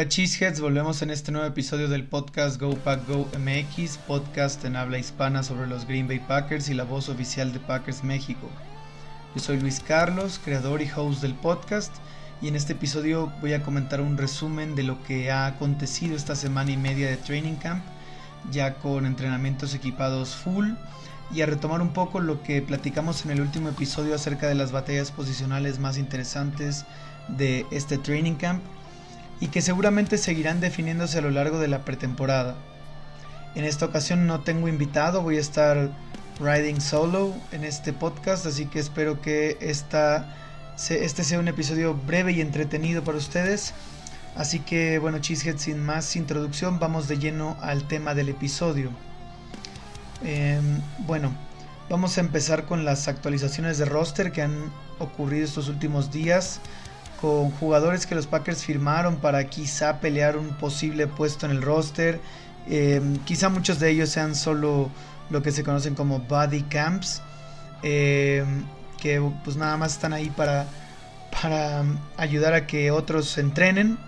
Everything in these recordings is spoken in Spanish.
Hola Cheeseheads, volvemos en este nuevo episodio del podcast Go Pack Go MX, podcast en habla hispana sobre los Green Bay Packers y la voz oficial de Packers México. Yo soy Luis Carlos, creador y host del podcast, y en este episodio voy a comentar un resumen de lo que ha acontecido esta semana y media de Training Camp, ya con entrenamientos equipados full, y a retomar un poco lo que platicamos en el último episodio acerca de las batallas posicionales más interesantes de este Training Camp y que seguramente seguirán definiéndose a lo largo de la pretemporada. En esta ocasión no tengo invitado, voy a estar riding solo en este podcast, así que espero que esta, este sea un episodio breve y entretenido para ustedes. Así que bueno, Cheesehead, sin más introducción, vamos de lleno al tema del episodio. Em, bueno, vamos a empezar con las actualizaciones de roster que han ocurrido estos últimos días con jugadores que los Packers firmaron para quizá pelear un posible puesto en el roster. Em, quizá muchos de ellos sean solo lo que se conocen como body camps, em, que pues nada más están ahí para, para ayudar a que otros se entrenen.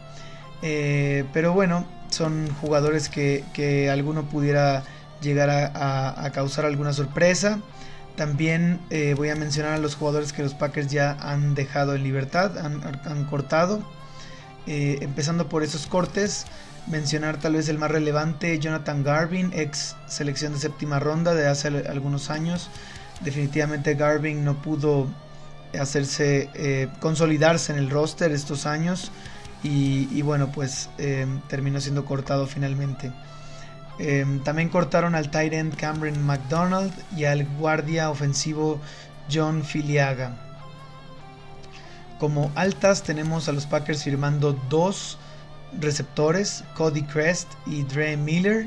Eh, pero bueno, son jugadores que, que alguno pudiera llegar a causar alguna sorpresa. También eh, voy a mencionar a los jugadores que los Packers ya han dejado en libertad, han, cortado. Eh, empezando por esos cortes, mencionar tal vez el más relevante, Jonathan Garvin, ex selección de séptima ronda de hace algunos años. Definitivamente Garvin no pudo hacerse, eh, consolidarse en el roster estos años y, y bueno, pues terminó siendo cortado finalmente. Em, también cortaron al tight end Cameron McDonald y al guardia ofensivo John Filiaga. Como altas tenemos a los Packers firmando dos receptores, Cody Crest y Dre Miller,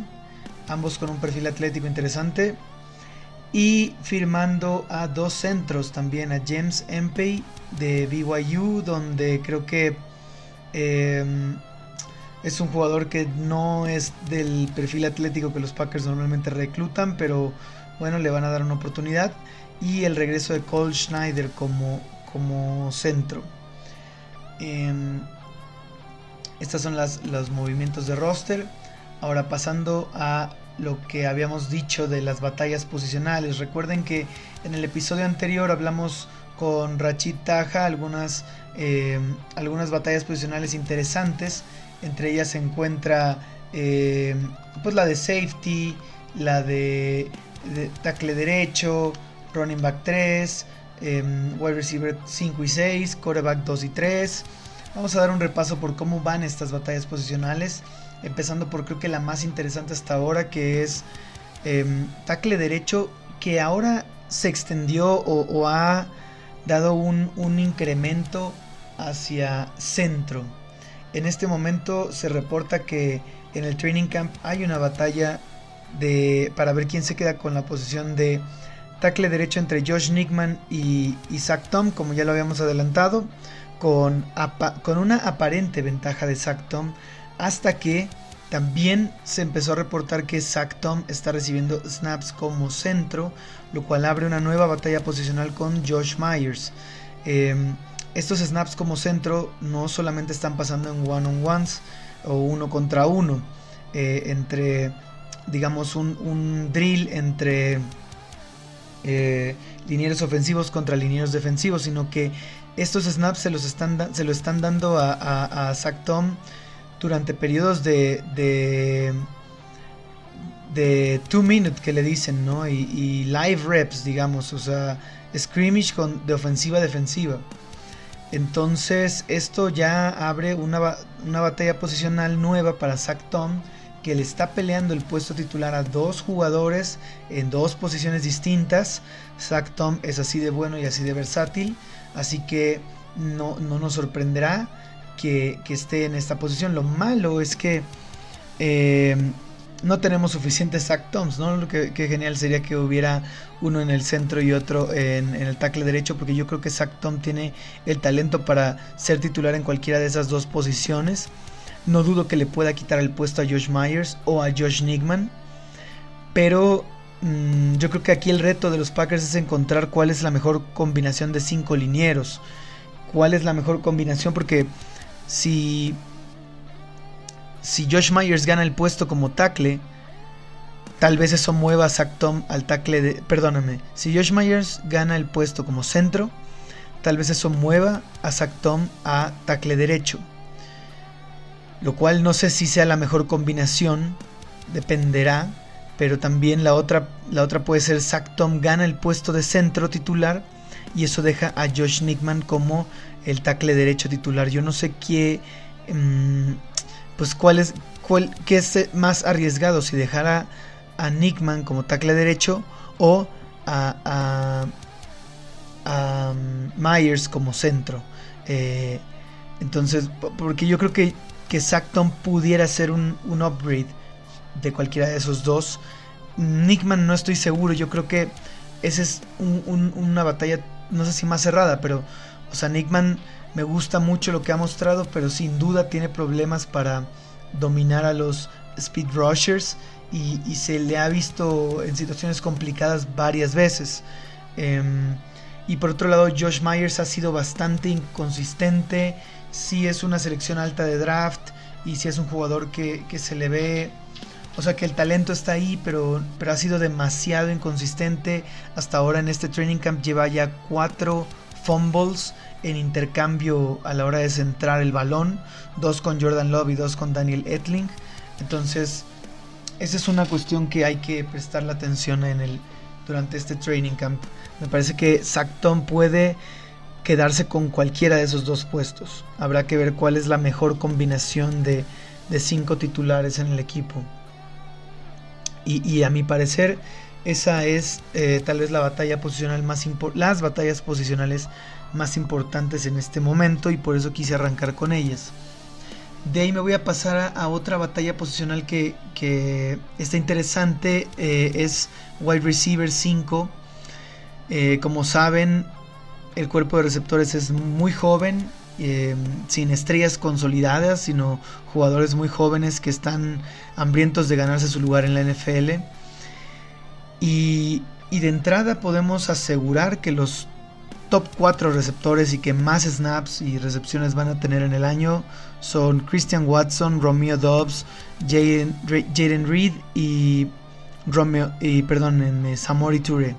ambos con un perfil atlético interesante. Y firmando a dos centros también, a James Empey de BYU, donde creo que em, es un jugador que no es del perfil atlético que los Packers normalmente reclutan, pero bueno, le van a dar una oportunidad. Y el regreso de Cole Schneider como, como centro. Em, estas son las, los movimientos de roster. Ahora pasando a lo que habíamos dicho de las batallas posicionales. Recuerden que en el episodio anterior hablamos con Rachid Taja algunas, em, algunas batallas posicionales interesantes entre ellas se encuentra eh, pues la de safety, la de, tackle derecho, running back 3, em, wide receiver 5 y 6, quarterback 2 y 3. Vamos a dar un repaso por cómo van estas batallas posicionales, empezando por creo que la más interesante hasta ahora, que es em, tackle derecho, que ahora se extendió o, ha dado un, un incremento hacia centro. En este momento se reporta que en el training camp hay una batalla de, para ver quién se queda con la posición de tackle derecho entre Josh Nickman y Zach Tom, como ya lo habíamos adelantado, con, con una aparente ventaja de Zach Tom, hasta que también se empezó a reportar que Zach Tom está recibiendo snaps como centro, lo cual abre una nueva batalla posicional con Josh Myers. Em, estos snaps como centro no solamente están pasando en one-on-ones o uno contra uno, eh, entre, digamos, un, drill entre eh, ofensivos contra linieros defensivos, sino que estos snaps se, los están, se lo están dando a, a, Tom durante periodos de, de de two minute que le dicen, ¿no? Y, live reps, digamos, o sea, scrimmage con, de ofensiva defensiva. Entonces esto ya abre una, batalla posicional nueva para Zach Tom que le está peleando el puesto titular a dos jugadores en dos posiciones distintas. Zach Tom es así de bueno y así de versátil, así que no, nos sorprenderá que, esté en esta posición. Lo malo es que eh, no tenemos suficientes sack toms, ¿no? Lo que, genial sería que hubiera uno en el centro y otro en, el tackle derecho, porque yo creo que Zach Tom tiene el talento para ser titular en cualquiera de esas dos posiciones. No dudo que le pueda quitar el puesto a Josh Myers o a Josh Nickman, pero mm, yo creo que aquí el reto de los Packers es encontrar cuál es la mejor combinación de cinco linieros. ¿Cuál es la mejor combinación? Porque si si Josh Myers gana el puesto como tackle, tal vez eso mueva a Zach Tom al tackle de... Perdóname, si Josh Myers gana el puesto como centro, tal vez eso mueva a Zach Tom a tackle derecho. Lo cual no sé si sea la mejor combinación, dependerá, pero también la otra, la otra puede ser Zach Tom gana el puesto de centro titular y eso deja a Josh Nickman como el tackle derecho titular. Yo no sé qué, mm, pues cuál es, cuál, qué es más arriesgado, si dejar a, Nickman como tackle derecho o a, a, mm, Myers como centro. Eh, entonces, porque yo creo que, que Tom pudiera ser un, un upgrade de cualquiera de esos dos. Nickman no estoy seguro, yo creo que esa es una batalla no sé si más cerrada, pero, o sea, Nickman me gusta mucho lo que ha mostrado, pero sin duda tiene problemas para dominar a los speed rushers y, se le ha visto en situaciones complicadas varias veces. Em, y por otro lado, Josh Myers ha sido bastante inconsistente. Sí es una selección alta de draft y sí es un jugador que, se le ve o sea que el talento está ahí, pero ha sido demasiado inconsistente. Hasta ahora en este training camp lleva ya cuatro fumbles en intercambio a la hora de centrar el balón. Dos con Jordan Love y dos con Daniel Etling. Entonces, esa es una cuestión que hay que prestar la atención en el, durante este training camp. Me parece que Sackton puede quedarse con cualquiera de esos dos puestos. Habrá que ver cuál es la mejor combinación de, de cinco titulares en el equipo. Y, a mi parecer, esa es eh, tal vez la batalla posicional más las batallas posicionales más importantes en este momento y por eso quise arrancar con ellas. De ahí me voy a pasar a, otra batalla posicional que, está interesante, eh, es wide receiver 5. Eh, como saben, el cuerpo de receptores es muy joven, Em, sin estrellas consolidadas, sino jugadores muy jóvenes que están hambrientos de ganarse su lugar en la NFL. Y, de entrada podemos asegurar que los top 4 receptores y que más snaps y recepciones van a tener en el año son Christian Watson, Romeo Dobbs, Jaden Reed y, Romeo, y perdón, Samori Toure.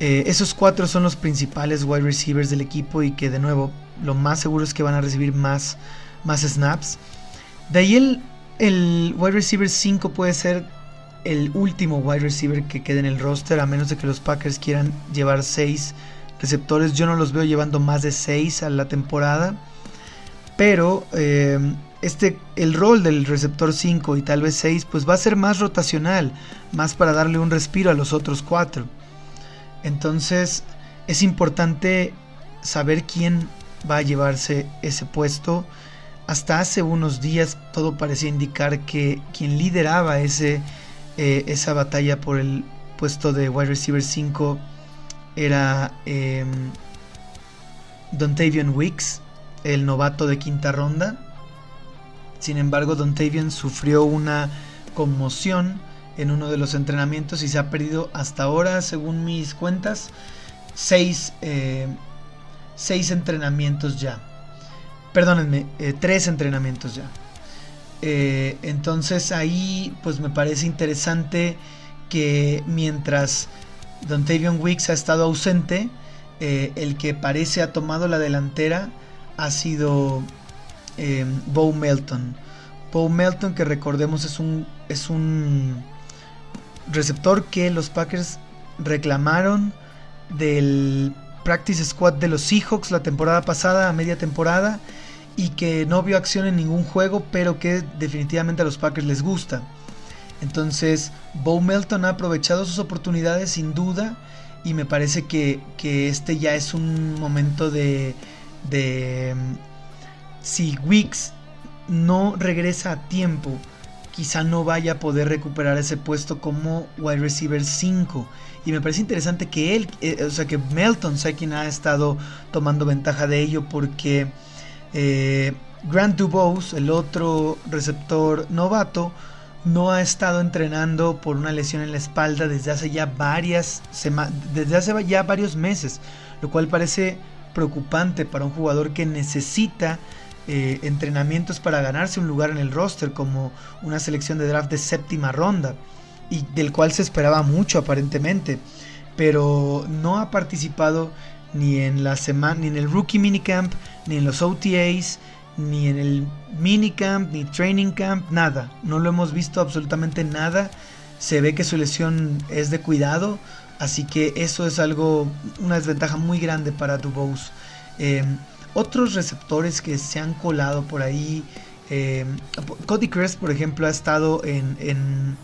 Eh, esos cuatro son los principales wide receivers del equipo y que de nuevo lo más seguro es que van a recibir más, más snaps. De ahí el, el wide receiver 5 puede ser el último wide receiver que quede en el roster, a menos de que los Packers quieran llevar 6 receptores. Yo no los veo llevando más de 6 a la temporada. Pero eh, este, el rol del receptor 5 y tal vez 6 pues va a ser más rotacional, más para darle un respiro a los otros 4. Entonces es importante saber quién va a llevarse ese puesto. Hasta hace unos días todo parecía indicar que quien lideraba ese, eh, esa batalla por el puesto de wide receiver 5 era eh, Dontavian Wicks, el novato de quinta ronda. Sin embargo, Dontavian sufrió una conmoción en uno de los entrenamientos y se ha perdido hasta ahora, según mis cuentas, seis eh, seis entrenamientos ya. Perdónenme, eh, tres entrenamientos ya. Eh, entonces ahí pues me parece interesante que mientras Dontavion Wicks ha estado ausente, eh, el que parece ha tomado la delantera ha sido Bo Melton. Bo Melton que recordemos es un, es un receptor que los Packers reclamaron del practice squad de los Seahawks la temporada pasada, a media temporada, y que no vio acción en ningún juego, pero que definitivamente a los Packers les gusta. Entonces, Bo Melton ha aprovechado sus oportunidades sin duda, y me parece que, este ya es un momento de, de si Wicks no regresa a tiempo, quizá no vaya a poder recuperar ese puesto como wide receiver 5 y me parece interesante que él, eh, o sea, que Melton sea quien ha estado tomando ventaja de ello porque eh, Grant Dubose, el otro receptor novato, no ha estado entrenando por una lesión en la espalda desde hace ya varias desde hace ya varios meses, lo cual parece preocupante para un jugador que necesita eh, entrenamientos para ganarse un lugar en el roster, como una selección de draft de séptima ronda, y del cual se esperaba mucho aparentemente, pero no ha participado ni en la semana, ni en el rookie minicamp, ni en los OTAs, ni en el minicamp, ni training camp, nada. No lo hemos visto absolutamente nada. Se ve que su lesión es de cuidado, así que eso es algo, una desventaja muy grande para Dubose. Em, otros receptores que se han colado por ahí. Em, Cody Crest, por ejemplo, ha estado en.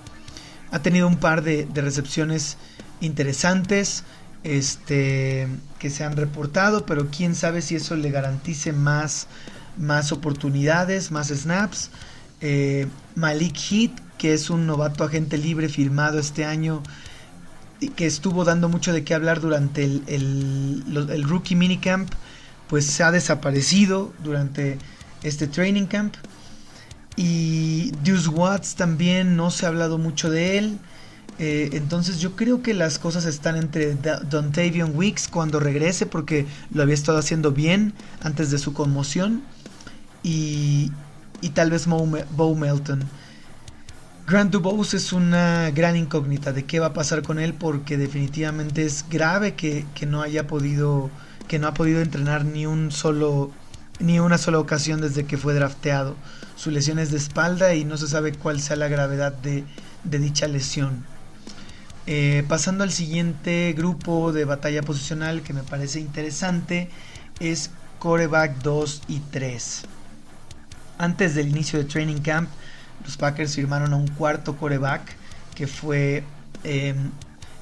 ha tenido un par de, recepciones interesantes. Este. que se han reportado. Pero quién sabe si eso le garantice más. Más oportunidades. Más snaps. Eh, Malik Heat, que es un novato agente libre firmado este año. Que estuvo dando mucho de qué hablar durante el, el, el rookie minicamp pues se ha desaparecido durante este training camp. Y Deuce Watts también no se ha hablado mucho de él. Eh, entonces yo creo que las cosas están entre Dontavion Weeks cuando regrese porque lo había estado haciendo bien antes de su conmoción. Y, y tal vez Bo Melton. Grant Dubose es una gran incógnita de qué va a pasar con él porque definitivamente es grave que, que no haya podido que no ha podido entrenar ni un solo ni una sola ocasión desde que fue drafteado. Su lesión es de espalda y no se sabe cuál sea la gravedad de, dicha lesión. Eh, pasando al siguiente grupo de batalla posicional que me parece interesante es coreback 2 y 3. Antes del inicio de training camp, los Packers firmaron a un cuarto coreback que fue em,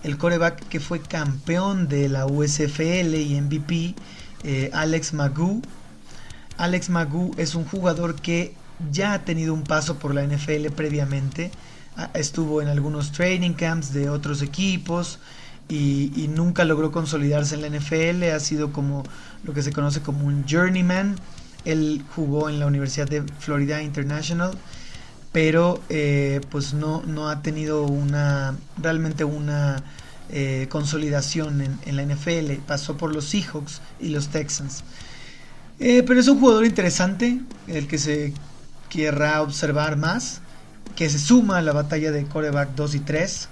el coreback que fue campeón de la USFL y MVP, eh, Alex Magoo. Alex Magoo es un jugador que ya ha tenido un paso por la NFL previamente. Estuvo en algunos training camps de otros equipos y, nunca logró consolidarse en la NFL. Ha sido como lo que se conoce como un journeyman. Él jugó en la Universidad de Florida International pero eh, pues no, no ha tenido una realmente una eh, consolidación en, la NFL. Pasó por los Seahawks y los Texans. Eh, pero es un jugador interesante, el que se querrá observar más, que se suma a la batalla de coreback 2 y 3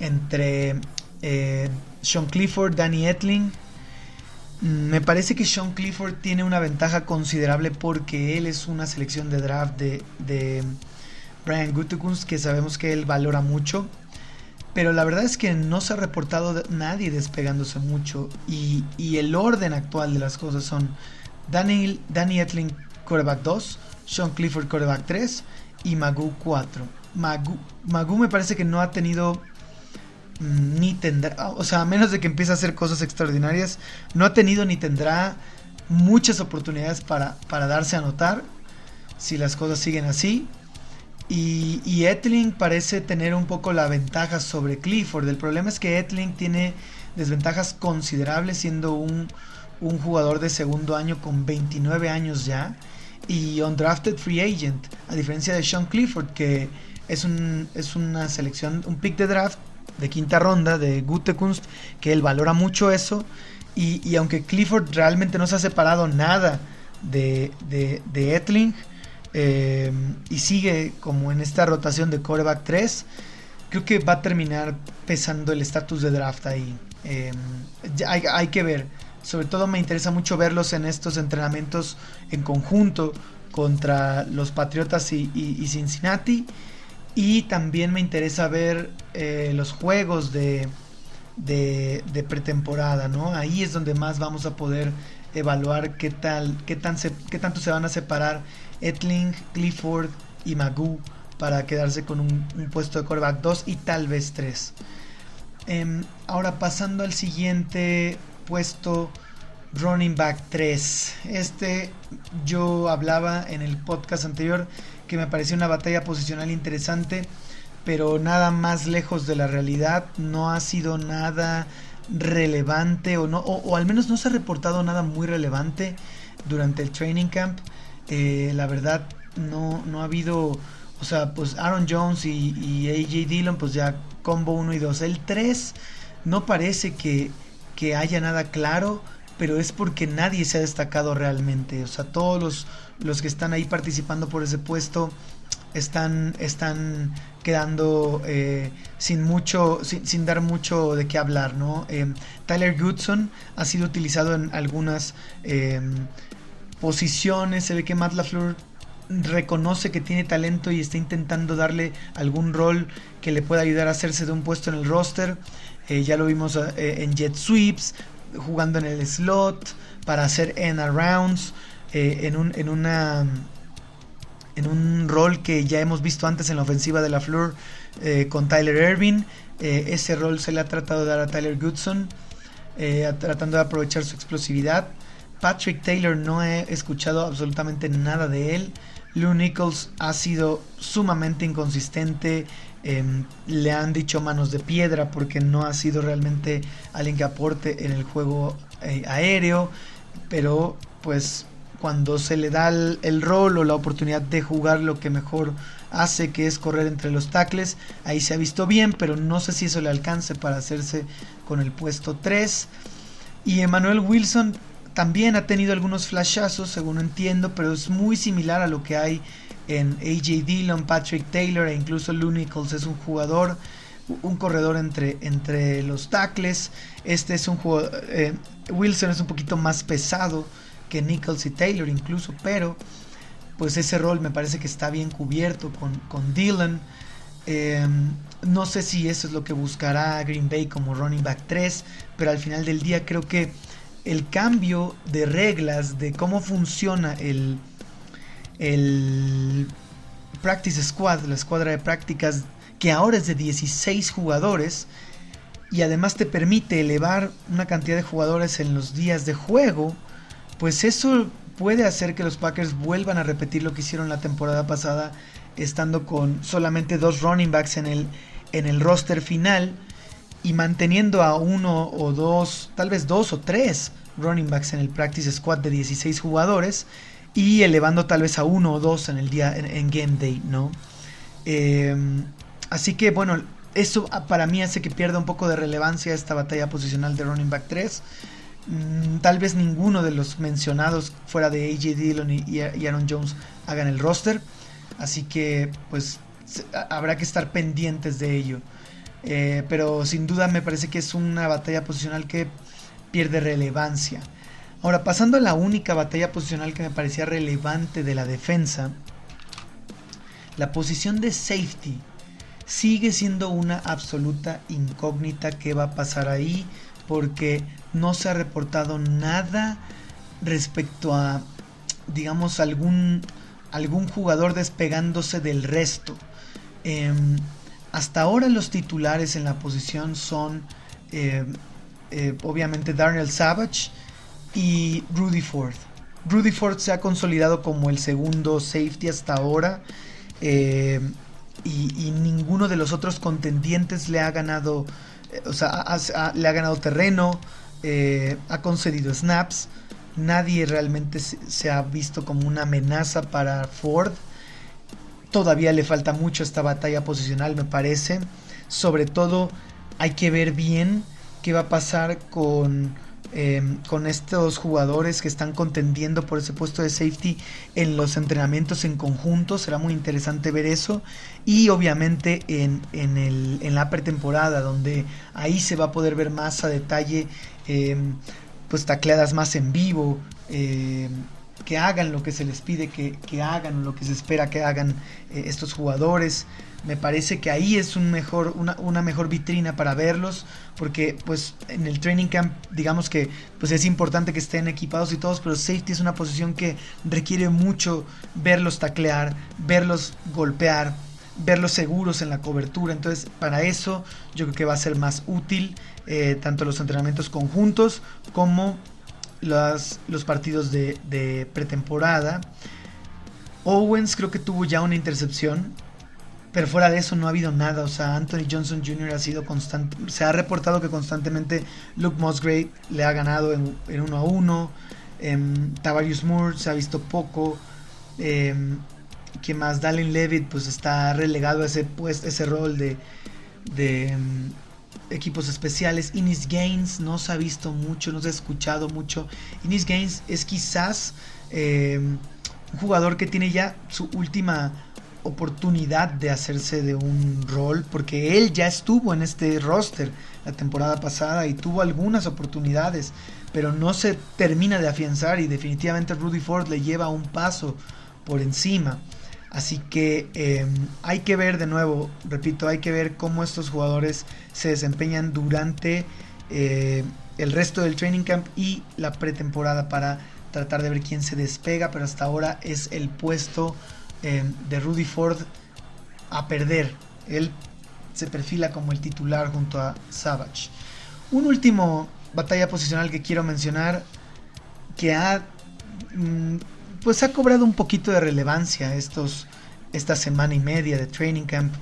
entre Sean Clifford, Danny Etling. Me parece que Sean Clifford tiene una ventaja considerable porque él es una selección de draft de, Brian Gutekunst, que sabemos que él valora mucho. Pero la verdad es que no se ha reportado nadie despegándose mucho. Y, el orden actual de las cosas son Danny, Danny Etling, quarterback 2, Sean Clifford, quarterback 3 y Magoo 4. Magoo, me parece que no ha tenido ni tendrá, o sea, a menos de que empiece a hacer cosas extraordinarias, no ha tenido ni tendrá muchas oportunidades para, para darse a notar si las cosas siguen así. Y, Etling parece tener un poco la ventaja sobre Clifford. El problema es que Etling tiene desventajas considerables siendo un, jugador de segundo año con 29 años ya y undrafted free agent, a diferencia de Sean Clifford que es, un, es una selección, un pick de draft de quinta ronda de Gutekunst, que él valora mucho eso y, y aunque Clifford realmente no se ha separado nada de, de, de Etling, eh, y sigue como en esta rotación de coreback 3, creo que va a terminar pesando el estatus de draft ahí. Eh, hay, que ver. Sobre todo me interesa mucho verlos en estos entrenamientos en conjunto contra los Patriotas y, Cincinnati. Y también me interesa ver eh, los juegos de, de, pretemporada, ¿no? Ahí es donde más vamos a poder evaluar qué tal, qué, tan qué tanto se van a separar Etling, Clifford y Magoo para quedarse con un, puesto de coreback 2 y tal vez 3. Em, ahora pasando al siguiente puesto, running back 3. Este yo hablaba en el podcast anterior que me parecía una batalla posicional interesante, pero nada más lejos de la realidad. No ha sido nada relevante o no, o al menos no se ha reportado nada muy relevante durante el training camp. Eh, la verdad no, no ha habido, o sea, pues Aaron Jones y, AJ Dillon, pues ya combo 1 y 2. El 3 no parece que, que haya nada claro. Pero es porque nadie se ha destacado realmente. O sea, todos los, los que están ahí participando por ese puesto están, están quedando eh, sin mucho, sin, dar mucho de qué hablar, ¿no? Eh, Tyler Goodson ha sido utilizado en algunas eh, posiciones. Se ve que Matt LaFleur reconoce que tiene talento y está intentando darle algún rol que le pueda ayudar a hacerse de un puesto en el roster. ya lo vimos en jet sweeps, jugando en el slot, para hacer end rounds, en, un, en una en un rol que ya hemos visto antes en la ofensiva de la Fleur eh, con Tyler Irving. Eh, ese rol se le ha tratado de dar a Tyler Goodson, eh, tratando de aprovechar su explosividad. Patrick Taylor no he escuchado absolutamente nada de él. Lou Nichols ha sido sumamente inconsistente. Em, le han dicho manos de piedra porque no ha sido realmente alguien que aporte en el juego aéreo. Pero pues cuando se le da el, rol o la oportunidad de jugar lo que mejor hace, que es correr entre los tackles. Ahí se ha visto bien, pero no sé si eso le alcance para hacerse con el puesto 3. Y Emmanuel Wilson también ha tenido algunos flashazos, según entiendo, pero es muy similar a lo que hay en AJ Dillon, Patrick Taylor e incluso Lou Nichols es un jugador, un corredor entre, entre los tackles. Este es un jugador, eh, Wilson es un poquito más pesado que Nichols y Taylor incluso, pero pues ese rol me parece que está bien cubierto con, con Dylan. Em, no sé si eso es lo que buscará Green Bay como running back 3, pero al final del día creo que el cambio de reglas de cómo funciona el, el Practice Squad, la escuadra de prácticas, que ahora es de 16 jugadores, y además te permite elevar una cantidad de jugadores en los días de juego, pues eso puede hacer que los Packers vuelvan a repetir lo que hicieron la temporada pasada, estando con solamente dos running backs en el, en el roster final y manteniendo a uno o dos, tal vez dos o tres running backs en el practice squad de 16 jugadores y elevando tal vez a uno o dos en el día en, game day, ¿no? Em, así que bueno, eso para mí hace que pierda un poco de relevancia esta batalla posicional de running back 3. Mm, tal vez ninguno de los mencionados fuera de AJ Dillon y, Aaron Jones hagan el roster. Así que pues habrá que estar pendientes de ello. Eh, pero sin duda me parece que es una batalla posicional que pierde relevancia. Ahora, pasando a la única batalla posicional que me parecía relevante de la defensa, la posición de safety sigue siendo una absoluta incógnita. ¿Qué va a pasar ahí? Porque no se ha reportado nada respecto a, digamos, algún, algún jugador despegándose del resto. Em, hasta ahora los titulares en la posición son em, eh, obviamente Darnell Savage y Rudy Ford. Rudy Ford se ha consolidado como el segundo safety hasta ahora em, y, ninguno de los otros contendientes le ha ganado, eh, o sea, le ha ganado terreno. Eh, ha concedido snaps. Nadie realmente se, ha visto como una amenaza para Ford. Todavía le falta mucho esta batalla posicional, me parece. Sobre todo hay que ver bien qué va a pasar con Em, con estos jugadores que están contendiendo por ese puesto de safety en los entrenamientos en conjunto. Será muy interesante ver eso. Y obviamente en, en, el, en la pretemporada, donde ahí se va a poder ver más a detalle, em, pues tacleadas más en vivo. Em, que hagan lo que se les pide que, que hagan, lo que se espera que hagan eh, estos jugadores me parece que ahí es un mejor, una, mejor vitrina para verlos, porque pues en el training camp digamos que pues es importante que estén equipados y todos, pero safety es una posición que requiere mucho verlos taclear, verlos golpear, verlos seguros en la cobertura, entonces para eso yo creo que va a ser más útil eh, tanto los entrenamientos conjuntos como los, los partidos de, de pretemporada. Owens creo que tuvo ya una intercepción pero fuera de eso no ha habido nada. O sea, Anthony Johnson Jr. ha sido constante. Se ha reportado que constantemente Luke Musgrave le ha ganado en, en uno a uno. Eh, Tavarius Moore se ha visto poco. Eh, que más Dallin Levitt pues está relegado a ese, pues, ese rol de, de, em, equipos especiales. Inis Gaines no se ha visto mucho, no se ha escuchado mucho. Inis Gaines es quizás un jugador que tiene ya su última oportunidad de hacerse de un rol, porque él ya estuvo en este roster la temporada pasada y tuvo algunas oportunidades, pero no se termina de afianzar y definitivamente Rudy Ford le lleva un paso por encima. Así que em, hay que ver de nuevo, repito, hay que ver cómo estos jugadores se desempeñan durante eh, el resto del training camp y la pretemporada para tratar de ver quién se despega, pero hasta ahora es el puesto em, de Rudy Ford a perder. Él se perfila como el titular junto a Savage. Un último batalla posicional que quiero mencionar que ha mm, pues ha cobrado un poquito de relevancia estos, esta semana y media de training camp,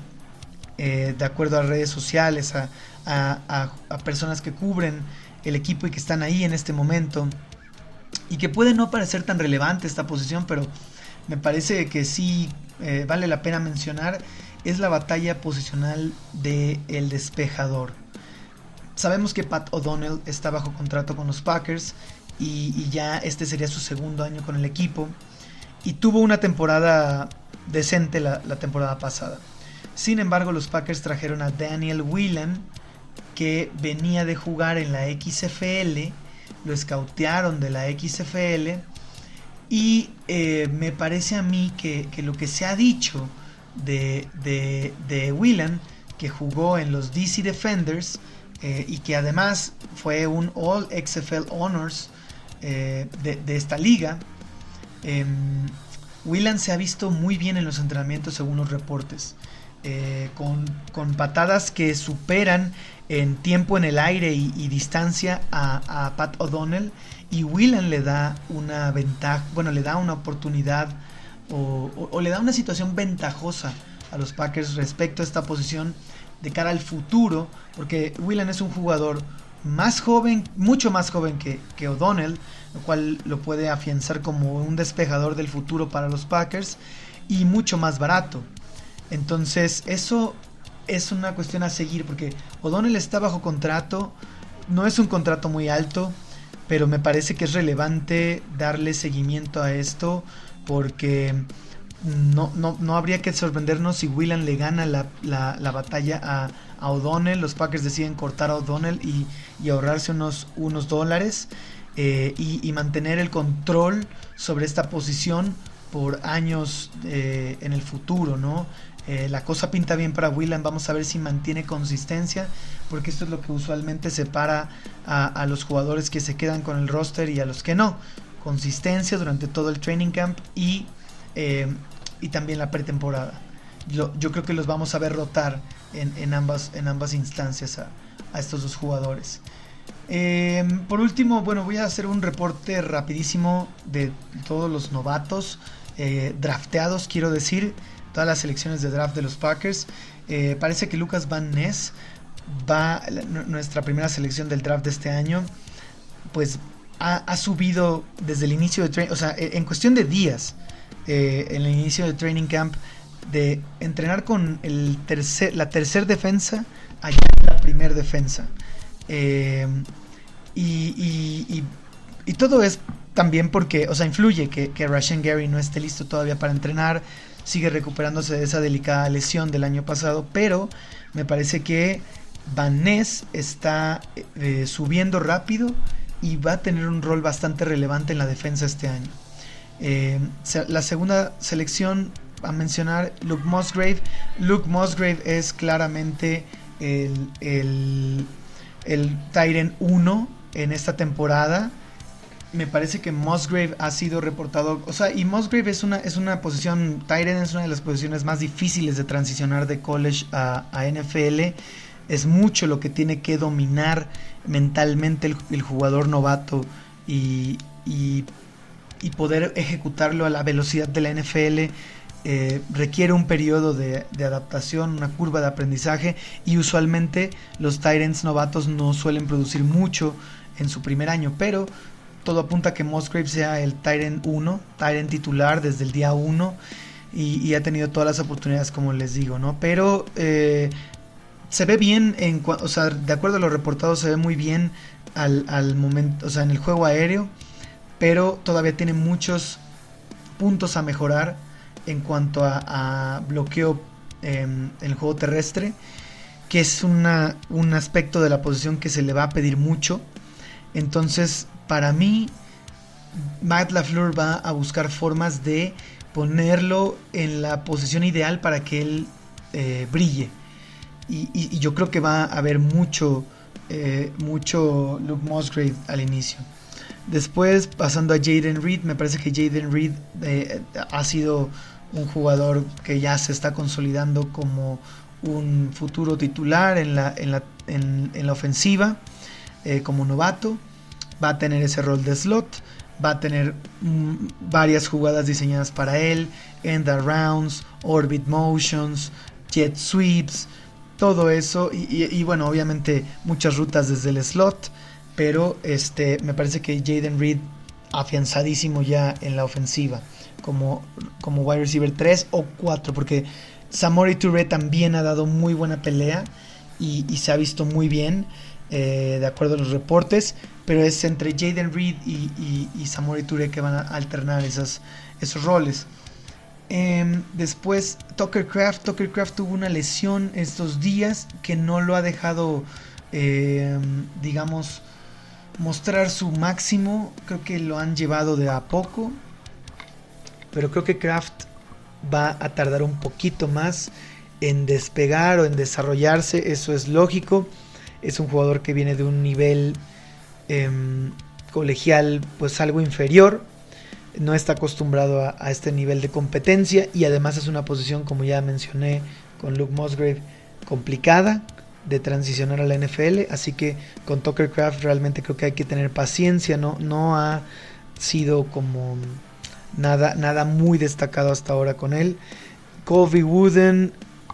eh, de acuerdo a redes sociales, a, personas que cubren el equipo y que están ahí en este momento, y que puede no parecer tan relevante esta posición, pero me parece que sí eh, vale la pena mencionar, es la batalla posicional del el despejador. Sabemos que Pat O'Donnell está bajo contrato con los Packers y, ya este sería su segundo año con el equipo. Y tuvo una temporada decente la, temporada pasada. Sin embargo, los Packers trajeron a Daniel Whelan, que venía de jugar en la XFL, lo escautearon de la XFL, y eh, me parece a mí que, lo que se ha dicho de, de, de Whelan, que jugó en los DC Defenders, eh, y que además fue un All XFL Honors eh, de, esta liga. Eh, se ha visto muy bien en los entrenamientos según los reportes, eh, con, patadas que superan en tiempo en el aire y, distancia a, Pat O'Donnell y Whelan le da una ventaja, bueno, le da una oportunidad o, le da una situación ventajosa a los Packers respecto a esta posición de cara al futuro, porque Whelan es un jugador más joven, mucho más joven que, que O'Donnell, lo cual lo puede afianzar como un despejador del futuro para los Packers y mucho más barato. Entonces, eso es una cuestión a seguir porque O'Donnell está bajo contrato, no es un contrato muy alto, pero me parece que es relevante darle seguimiento a esto porque no, no, no habría que sorprendernos si Willan le gana la, la, batalla a, O'Donnell. Los Packers deciden cortar a O'Donnell y, y ahorrarse unos, unos dólares eh, y, mantener el control sobre esta posición por años eh, en el futuro, ¿no? Eh, la cosa pinta bien para Willan, vamos a ver si mantiene consistencia, porque esto es lo que usualmente separa a, los jugadores que se quedan con el roster y a los que no. Consistencia durante todo el training camp y y también la pretemporada. Yo, creo que los vamos a ver rotar en, en ambas, en ambas instancias a, a estos dos jugadores. Em, por último, bueno, voy a hacer un reporte rapidísimo de todos los novatos eh, drafteados, quiero decir, todas las selecciones de draft de los Packers. Eh, parece que Lucas Van Ness va, nuestra primera selección del draft de este año, pues ha, subido desde el inicio de training, o sea, en cuestión de días, eh, en el inicio del training camp de entrenar con el tercer, la tercer defensa allá la primer defensa. Eh, y, y, todo es también porque, o sea, influye que, que Rashan Gary no esté listo todavía para entrenar, sigue recuperándose de esa delicada lesión del año pasado, pero me parece que Van Ness está eh, subiendo rápido y va a tener un rol bastante relevante en la defensa este año. Eh, la segunda selección a mencionar, Luke Musgrave. Luke Musgrave es claramente el, el, el Tyrant 1 en esta temporada. Me parece que Musgrave ha sido reportado. O sea, y Musgrave es una, es una posición. Tyrant es una de las posiciones más difíciles de transicionar de college a, NFL. Es mucho lo que tiene que dominar mentalmente el, jugador novato. Y, y poder ejecutarlo a la velocidad de la NFL eh, requiere un periodo de, adaptación, una curva de aprendizaje y usualmente los Tyrants novatos no suelen producir mucho en su primer año, pero todo apunta a que Musgrave sea el Tyrant 1, Tyrant titular desde el día 1 y, ha tenido todas las oportunidades como les digo, ¿no? Pero eh, se ve bien, en, o sea, de acuerdo a los reportados, se ve muy bien al, momento, o sea, en el juego aéreo, pero todavía tiene muchos puntos a mejorar en cuanto a, bloqueo em, en el juego terrestre, que es una, un aspecto de la posición que se le va a pedir mucho. Entonces, para mí, Matt LaFleur va a buscar formas de ponerlo en la posición ideal para que él eh, brille. Y, yo creo que va a haber mucho, eh, mucho Luke Musgrave al inicio. Después, pasando a Jaden Reed, me parece que Jaden Reed eh, ha sido un jugador que ya se está consolidando como un futuro titular en la, en la, en, la ofensiva, como novato. Va a tener ese rol de slot va a tener mm, varias jugadas diseñadas para él, end rounds, orbit motions, jet sweeps, todo eso y, bueno, obviamente muchas rutas desde el slot, pero este me parece que Jaden Reed afianzadísimo ya en la ofensiva como, como wide receiver 3 o 4 porque Samori Touré también ha dado muy buena pelea y, se ha visto muy bien eh, de acuerdo a los reportes pero es entre Jaden Reed y, Samori Touré que van a alternar esos roles. Em, después, Tucker Craft. Craft tuvo una lesión estos días que no lo ha dejado, em, digamos, mostrar su máximo. Creo que lo han llevado de a poco. Pero creo que Craft va a tardar un poquito más en despegar o en desarrollarse. Eso es lógico. Es un jugador que viene de un nivel Em, colegial pues algo inferior, no está acostumbrado a, este nivel de competencia y además es una posición como ya mencioné con Luke Musgrave complicada de transicionar a la NFL, así que con Tucker Craft realmente creo que hay que tener paciencia, no, no ha sido como nada, nada muy destacado hasta ahora con él. Kobe Wooden,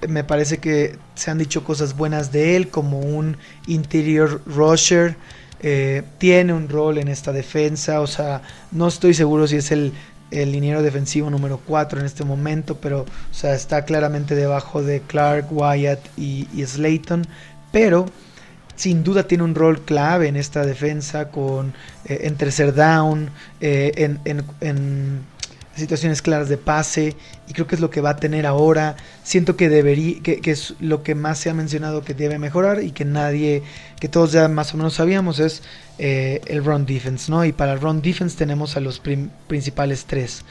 me parece que se han dicho cosas buenas de él como un interior rusher eh, tiene un rol en esta defensa, o sea, no estoy seguro si es el, el liniero defensivo número 4 en este momento, pero o sea, está claramente debajo de Clark, Wyatt y, Slayton, pero sin duda tiene un rol clave en esta defensa con eh, en tercer down, eh, en, en situaciones claras de pase y creo que es lo que va a tener ahora. Siento que debería, que, es lo que más se ha mencionado que debe mejorar y que nadie, que todos ya más o menos sabíamos es eh, el run defense, ¿no? Y para el run defense tenemos a los principales tres.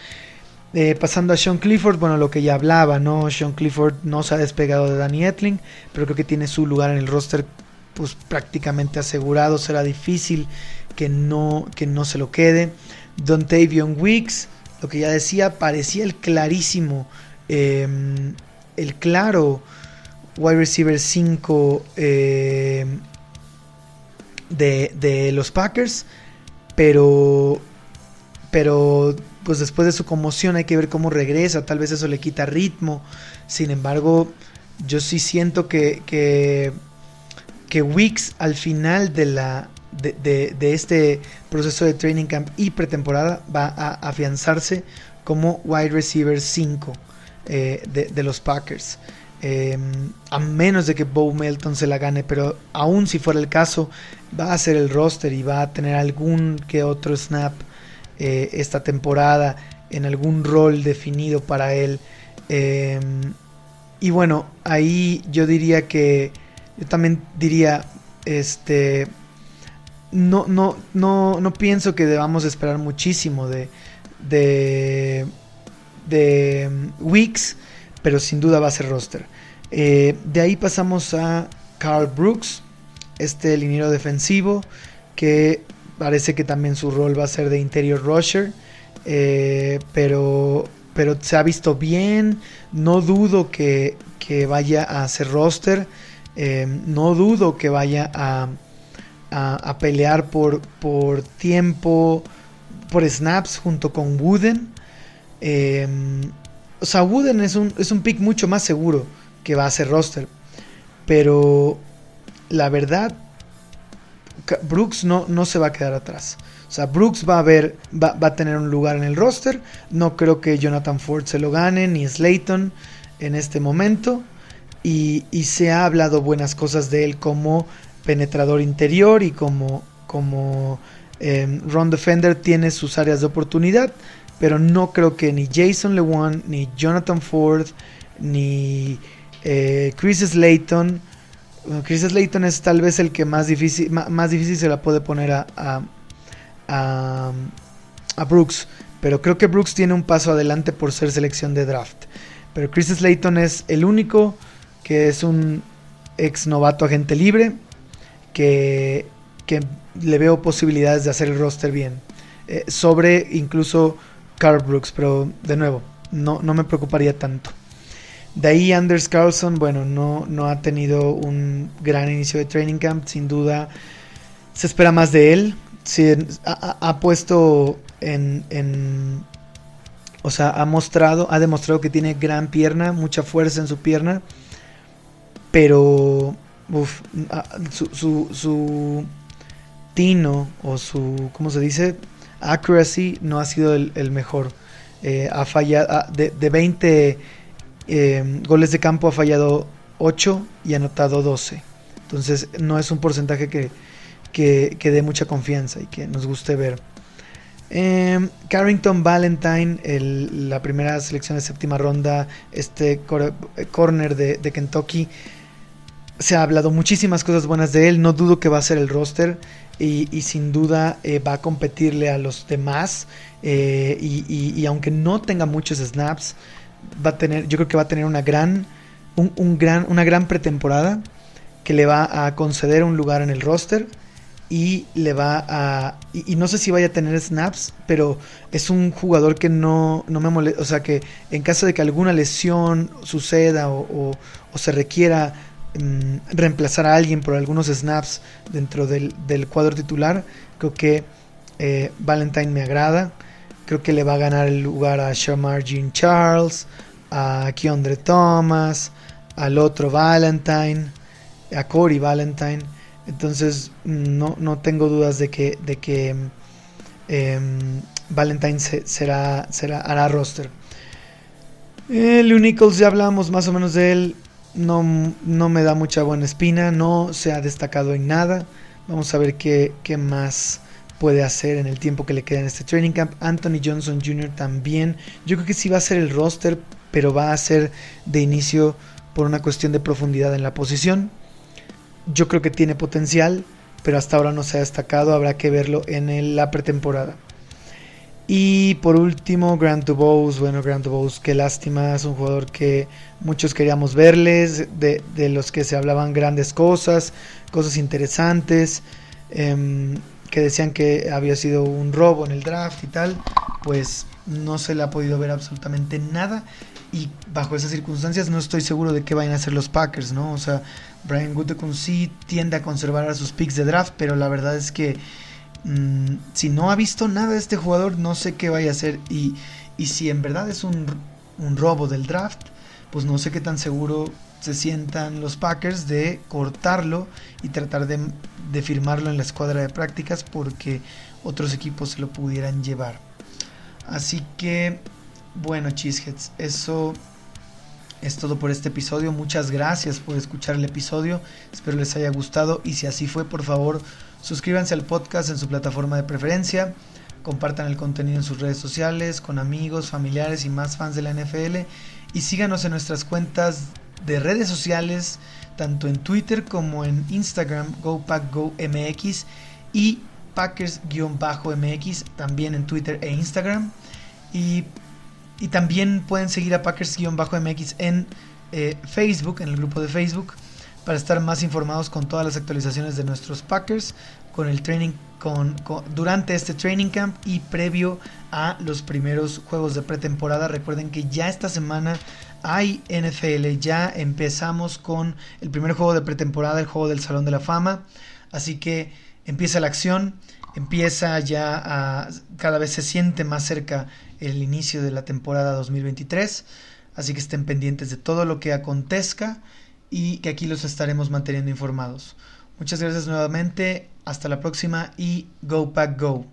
Eh, pasando a Sean Clifford, bueno, lo que ya hablaba, ¿no? Sean Clifford no se ha despegado de Danny Etling, pero creo que tiene su lugar en el roster pues prácticamente asegurado, será difícil que no, que no se lo quede. Dontavion Weeks, lo que ya decía, parecía el clarísimo, em, el claro wide receiver 5 em, de, los Packers, pero, pero pues después de su conmoción hay que ver cómo regresa, tal vez eso le quita ritmo, sin embargo, yo sí siento que, que, que Weeks al final de la, de, este proceso de training camp y pretemporada va a afianzarse como wide receiver 5 eh, de, los Packers. Em, a menos de que Bo Melton se la gane, pero aún si fuera el caso, va a ser el roster y va a tener algún que otro snap eh, esta temporada en algún rol definido para él. Em, y bueno, ahí yo diría que, yo también diría, este, no, no, no, no pienso que debamos esperar muchísimo de, de, de um, Weeks, pero sin duda va a ser roster. Eh, de ahí pasamos a Carl Brooks, este liniero defensivo, que parece que también su rol va a ser de interior rusher, eh, pero, pero se ha visto bien, no dudo que, que vaya a ser roster, eh, no dudo que vaya a a, pelear por, por tiempo, por snaps junto con Wooden. Em, o sea, Wooden es un, es un pick mucho más seguro que va a ser roster. Pero la verdad, Brooks no, no se va a quedar atrás. O sea, Brooks va a, ver, va, va, a tener un lugar en el roster. No creo que Jonathan Ford se lo gane, ni Slayton en este momento. y, se ha hablado buenas cosas de él como penetrador interior y como, como eh, run defender tiene sus áreas de oportunidad, pero no creo que ni Jason Lewan, ni Jonathan Ford, ni eh, Chris Slayton, Chris Slayton es tal vez el que más difícil, más, difícil se la puede poner a, a, a, Brooks, pero creo que Brooks tiene un paso adelante por ser selección de draft. Pero Chris Slayton es el único que es un ex novato agente libre que, que le veo posibilidades de hacer el roster bien. Eh, sobre incluso Carl Brooks, pero de nuevo, no, no me preocuparía tanto. De ahí Anders Carlson, bueno, no, no ha tenido un gran inicio de training camp, sin duda se espera más de él. ha, puesto en, en, o sea, ha mostrado, ha demostrado que tiene gran pierna, mucha fuerza en su pierna, pero su, su, su, tino o su, ¿cómo se dice? Accuracy no ha sido el, mejor. Eh, ha fallado, ah, de, de 20 eh, goles de campo ha fallado 8 y ha anotado 12. Entonces no es un porcentaje que, que, dé mucha confianza y que nos guste ver. Eh, Carrington Valentine, la primera selección de séptima ronda, este corner de, Kentucky. Se ha hablado muchísimas cosas buenas de él. No dudo que va a ser el roster y, sin duda eh, va a competirle a los demás. Eh, y, aunque no tenga muchos snaps, va a tener, yo creo que va a tener una gran, un, gran, una gran pretemporada que le va a conceder un lugar en el roster y le va a y, no sé si vaya a tener snaps pero es un jugador que no, no me molesta o sea que en caso de que alguna lesión suceda o, se requiera mm, reemplazar a alguien por algunos snaps dentro del, cuadro titular creo que eh, Valentine me agrada Creo que le va a ganar el lugar a Shamar Jean Charles, a Keondre Thomas, al otro Valentine, a Corey Valentine. Entonces no, no tengo dudas de que, de que em, Valentine será, será, hará roster. Eh, ya hablamos más o menos de él. No, no, me da mucha buena espina. No se ha destacado en nada. Vamos a ver qué, qué más puede hacer en el tiempo que le queda en este training camp. Anthony Johnson Jr. también. Yo creo que sí va a ser el roster, pero va a ser de inicio por una cuestión de profundidad en la posición. Yo creo que tiene potencial, pero hasta ahora no se ha destacado. Habrá que verlo en la pretemporada. Y por último, Grant Dubose. Bueno, Grant Dubose, qué lástima. Es un jugador que muchos queríamos verles, de, los que se hablaban grandes cosas, cosas interesantes. Em, que decían que había sido un robo en el draft y tal, pues no se le ha podido ver absolutamente nada y bajo esas circunstancias no estoy seguro de qué vayan a hacer los Packers, ¿no? O sea, Brian Gutekunst sí tiende a conservar a sus picks de draft, pero la verdad es que mm, si no ha visto nada de este jugador, no sé qué vaya a hacer y, y si en verdad es un, un robo del draft, pues no sé qué tan seguro se sientan los Packers de cortarlo y tratar de, firmarlo en la escuadra de prácticas porque otros equipos se lo pudieran llevar. Así que, bueno, Cheeseheads, eso es todo por este episodio. Muchas gracias por escuchar el episodio. Espero les haya gustado y si así fue, por favor, suscríbanse al podcast en su plataforma de preferencia. Compartan el contenido en sus redes sociales, con amigos, familiares y más fans de la NFL. Y síganos en nuestras cuentas de redes sociales, tanto en Twitter como en Instagram, GoPackGoMX y Packers-MX, también en Twitter e Instagram. Y, también pueden seguir a Packers-MX en eh, Facebook, en el grupo de Facebook, para estar más informados con todas las actualizaciones de nuestros Packers, con el training con, durante este training camp y previo a los primeros juegos de pretemporada. Recuerden que ya esta semana hay NFL, ya empezamos con el primer juego de pretemporada, el juego del Salón de la Fama. Así que empieza la acción, empieza ya a, cada vez se siente más cerca el inicio de la temporada 2023. Así que estén pendientes de todo lo que acontezca y que aquí los estaremos manteniendo informados. Muchas gracias nuevamente, hasta la próxima y Go Pack Go.